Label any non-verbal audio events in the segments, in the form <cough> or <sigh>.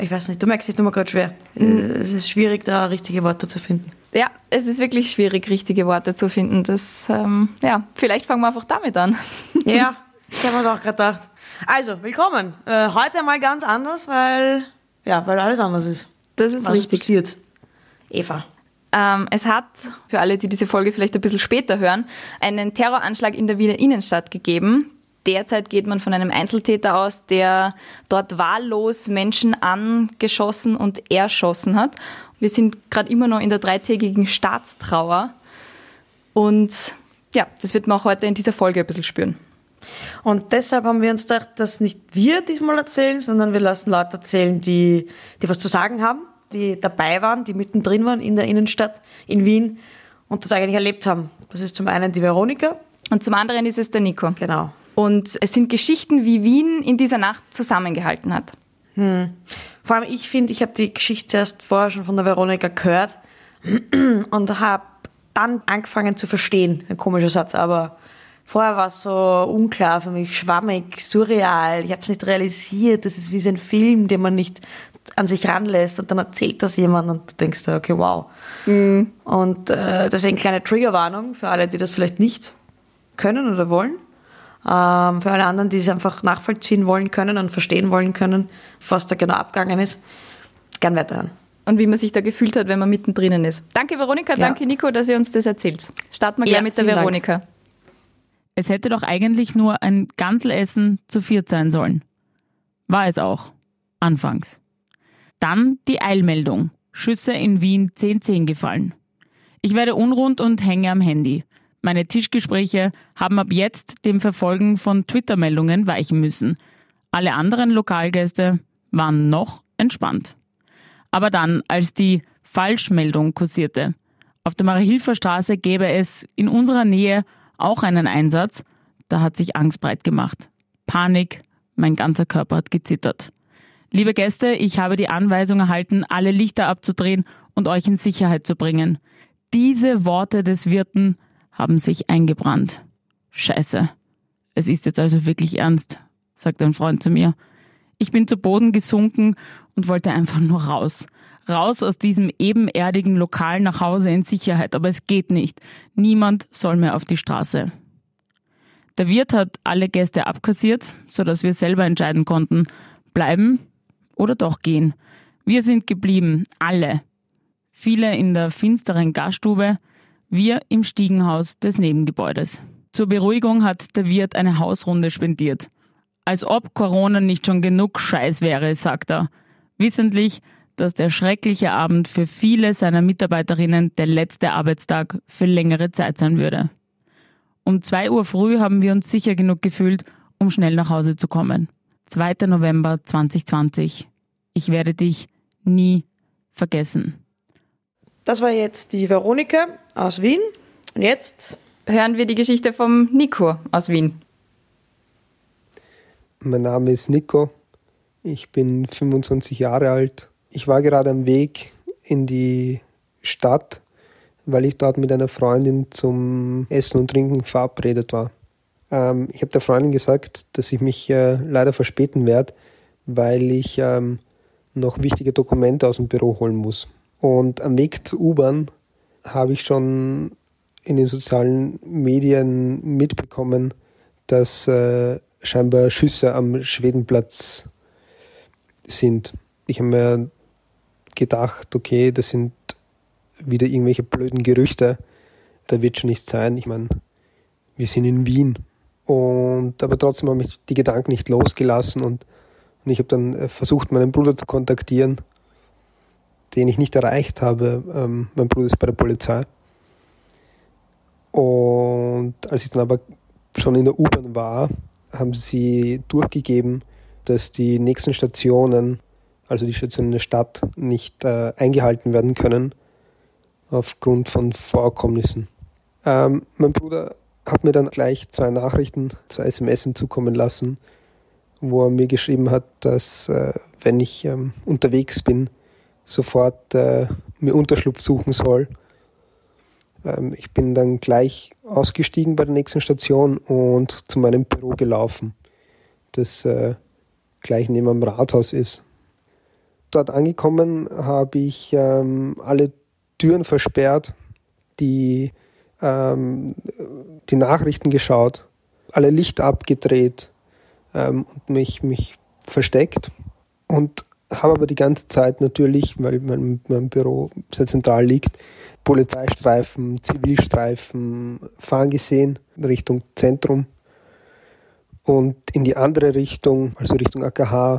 ich weiß nicht, du merkst, es mir gerade schwer. Mhm. Es ist schwierig, da richtige Worte zu finden. Ja, es ist wirklich schwierig, richtige Worte zu finden. Das, ähm, ja, vielleicht fangen wir einfach damit an. Ja, ich <laughs> habe mir auch gerade gedacht. Also, willkommen. Äh, heute mal ganz anders, weil, ja, weil alles anders ist. Das ist Was richtig. ist passiert? Eva. Ähm, es hat, für alle, die diese Folge vielleicht ein bisschen später hören, einen Terroranschlag in der Wiener Innenstadt gegeben. Derzeit geht man von einem Einzeltäter aus, der dort wahllos Menschen angeschossen und erschossen hat. Wir sind gerade immer noch in der dreitägigen Staatstrauer. Und ja, das wird man auch heute in dieser Folge ein bisschen spüren. Und deshalb haben wir uns gedacht, dass nicht wir diesmal erzählen, sondern wir lassen Leute erzählen, die, die was zu sagen haben, die dabei waren, die mittendrin waren in der Innenstadt in Wien und das eigentlich erlebt haben. Das ist zum einen die Veronika. Und zum anderen ist es der Nico. Genau. Und es sind Geschichten, wie Wien in dieser Nacht zusammengehalten hat. Hm. Vor allem ich finde, ich habe die Geschichte erst vorher schon von der Veronika gehört <clears throat> und habe dann angefangen zu verstehen. Ein komischer Satz, aber vorher war es so unklar für mich, schwammig, surreal. Ich habe es nicht realisiert. Das ist wie so ein Film, den man nicht an sich ranlässt und dann erzählt das jemand und du denkst, okay, wow. Mhm. Und äh, deswegen kleine Triggerwarnung für alle, die das vielleicht nicht können oder wollen. Ähm, für alle anderen, die es einfach nachvollziehen wollen können und verstehen wollen können, was da genau abgegangen ist, gern weiterhören. Und wie man sich da gefühlt hat, wenn man mittendrin ist. Danke Veronika, ja. danke Nico, dass ihr uns das erzählt. Starten wir gleich ja, mit der Veronika. Dank. Es hätte doch eigentlich nur ein Ganzelessen zu viert sein sollen. War es auch. Anfangs. Dann die Eilmeldung. Schüsse in Wien 10-10 gefallen. Ich werde unrund und hänge am Handy. Meine Tischgespräche haben ab jetzt dem Verfolgen von Twitter-Meldungen weichen müssen. Alle anderen Lokalgäste waren noch entspannt. Aber dann, als die Falschmeldung kursierte, auf der Marie-Hilfer Straße gäbe es in unserer Nähe auch einen Einsatz, da hat sich Angst breit gemacht. Panik, mein ganzer Körper hat gezittert. Liebe Gäste, ich habe die Anweisung erhalten, alle Lichter abzudrehen und euch in Sicherheit zu bringen. Diese Worte des Wirten haben sich eingebrannt. Scheiße. Es ist jetzt also wirklich ernst, sagt ein Freund zu mir. Ich bin zu Boden gesunken und wollte einfach nur raus. Raus aus diesem ebenerdigen Lokal nach Hause in Sicherheit, aber es geht nicht. Niemand soll mehr auf die Straße. Der Wirt hat alle Gäste abkassiert, sodass wir selber entscheiden konnten, bleiben oder doch gehen. Wir sind geblieben, alle. Viele in der finsteren Gaststube, wir im Stiegenhaus des Nebengebäudes. Zur Beruhigung hat der Wirt eine Hausrunde spendiert. Als ob Corona nicht schon genug Scheiß wäre, sagt er. Wissentlich, dass der schreckliche Abend für viele seiner Mitarbeiterinnen der letzte Arbeitstag für längere Zeit sein würde. Um zwei Uhr früh haben wir uns sicher genug gefühlt, um schnell nach Hause zu kommen. 2. November 2020. Ich werde dich nie vergessen. Das war jetzt die Veronika aus Wien. Und jetzt hören wir die Geschichte vom Nico aus Wien. Mein Name ist Nico. Ich bin 25 Jahre alt. Ich war gerade am Weg in die Stadt, weil ich dort mit einer Freundin zum Essen und Trinken verabredet war. Ähm, ich habe der Freundin gesagt, dass ich mich äh, leider verspäten werde, weil ich ähm, noch wichtige Dokumente aus dem Büro holen muss. Und am Weg zur U-Bahn habe ich schon in den sozialen Medien mitbekommen, dass äh, scheinbar Schüsse am Schwedenplatz sind. Ich habe mir gedacht, okay, das sind wieder irgendwelche blöden Gerüchte. Da wird schon nichts sein. Ich meine, wir sind in Wien. Und aber trotzdem habe ich die Gedanken nicht losgelassen und, und ich habe dann äh, versucht, meinen Bruder zu kontaktieren den ich nicht erreicht habe. Ähm, mein Bruder ist bei der Polizei. Und als ich dann aber schon in der U-Bahn war, haben sie durchgegeben, dass die nächsten Stationen, also die Stationen in der Stadt, nicht äh, eingehalten werden können aufgrund von Vorkommnissen. Ähm, mein Bruder hat mir dann gleich zwei Nachrichten, zwei SMS zukommen lassen, wo er mir geschrieben hat, dass äh, wenn ich ähm, unterwegs bin, sofort äh, mir Unterschlupf suchen soll. Ähm, ich bin dann gleich ausgestiegen bei der nächsten Station und zu meinem Büro gelaufen, das äh, gleich neben dem Rathaus ist. Dort angekommen habe ich ähm, alle Türen versperrt, die, ähm, die Nachrichten geschaut, alle Lichter abgedreht ähm, und mich, mich versteckt. Und habe aber die ganze Zeit natürlich, weil mein, mein Büro sehr zentral liegt, Polizeistreifen, Zivilstreifen fahren gesehen, Richtung Zentrum. Und in die andere Richtung, also Richtung AKH,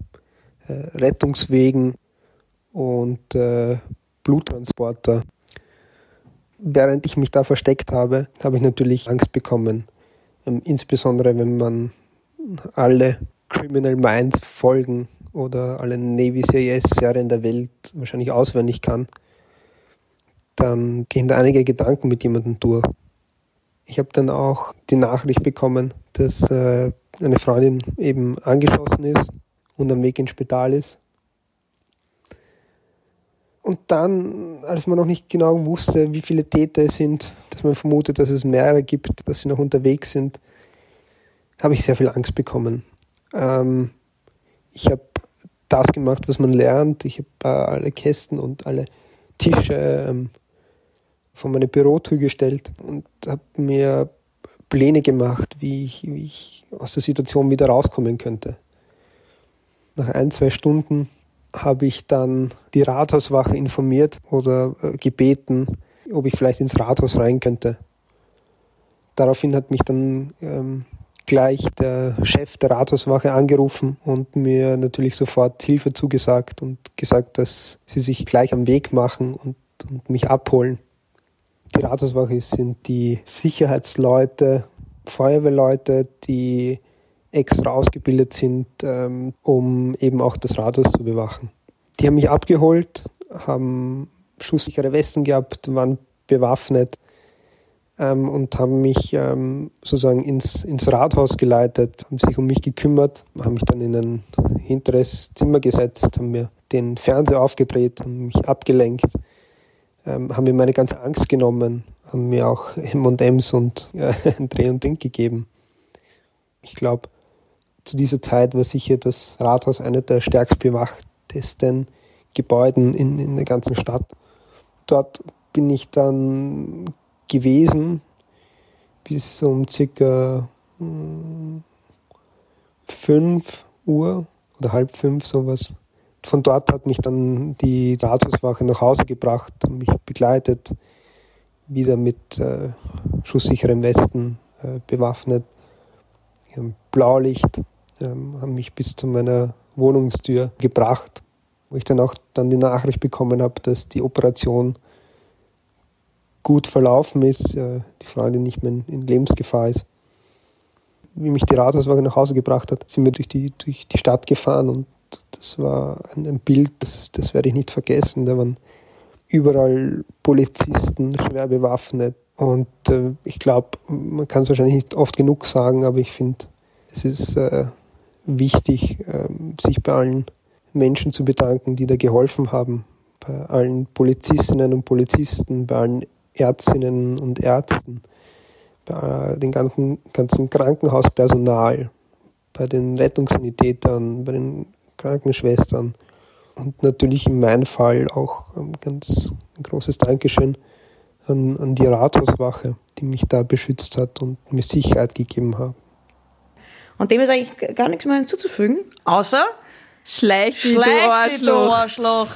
äh, Rettungswegen und äh, Bluttransporter. Während ich mich da versteckt habe, habe ich natürlich Angst bekommen. Ähm, insbesondere wenn man alle Criminal Minds Folgen oder alle Navy CIS Serien der Welt wahrscheinlich auswendig kann, dann gehen da einige Gedanken mit jemandem durch. Ich habe dann auch die Nachricht bekommen, dass äh, eine Freundin eben angeschossen ist und am Weg ins Spital ist. Und dann, als man noch nicht genau wusste, wie viele Täter es sind, dass man vermutet, dass es mehrere gibt, dass sie noch unterwegs sind, habe ich sehr viel Angst bekommen. Ähm, ich habe das gemacht, was man lernt. Ich habe äh, alle Kästen und alle Tische ähm, von meinem Bürotür gestellt und habe mir Pläne gemacht, wie ich, wie ich aus der Situation wieder rauskommen könnte. Nach ein, zwei Stunden habe ich dann die Rathauswache informiert oder äh, gebeten, ob ich vielleicht ins Rathaus rein könnte. Daraufhin hat mich dann ähm, gleich der Chef der Rathauswache angerufen und mir natürlich sofort Hilfe zugesagt und gesagt, dass sie sich gleich am Weg machen und, und mich abholen. Die Rathauswache sind die Sicherheitsleute, Feuerwehrleute, die extra ausgebildet sind, ähm, um eben auch das Rathaus zu bewachen. Die haben mich abgeholt, haben schusssichere Westen gehabt, waren bewaffnet ähm, und haben mich ähm, sozusagen ins, ins Rathaus geleitet, haben sich um mich gekümmert, haben mich dann in ein hinteres Zimmer gesetzt, haben mir den Fernseher aufgedreht und mich abgelenkt ähm, haben mir meine ganze Angst genommen, haben mir auch M&M's und ja, <laughs> ein Dreh und Ding gegeben. Ich glaube, zu dieser Zeit war sicher das Rathaus einer der stärkst bewachtesten Gebäuden in, in der ganzen Stadt. Dort bin ich dann gewesen bis um circa hm, fünf Uhr oder halb fünf sowas. Von dort hat mich dann die Rathauswache nach Hause gebracht, mich begleitet, wieder mit äh, schusssicherem Westen äh, bewaffnet, Blaulicht, äh, haben mich bis zu meiner Wohnungstür gebracht, wo ich dann auch dann die Nachricht bekommen habe, dass die Operation gut verlaufen ist, äh, die Freundin nicht mehr in Lebensgefahr ist. Wie mich die Rathauswache nach Hause gebracht hat, sind wir durch die, durch die Stadt gefahren und das war ein, Bild, das, das werde ich nicht vergessen. Da waren überall Polizisten, schwer bewaffnet. Und äh, ich glaube, man kann es wahrscheinlich nicht oft genug sagen, aber ich finde, es ist äh, wichtig, äh, sich bei allen Menschen zu bedanken, die da geholfen haben. Bei allen Polizistinnen und Polizisten, bei allen Ärztinnen und Ärzten, bei dem ganzen, ganzen Krankenhauspersonal, bei den Rettungssanitätern, bei den Krankenschwestern und natürlich in meinem Fall auch ein ganz großes Dankeschön an, an die Rathauswache, die mich da beschützt hat und mir Sicherheit gegeben hat. Und dem ist eigentlich gar nichts mehr hinzuzufügen, außer Schleich, Schleich du Arschloch.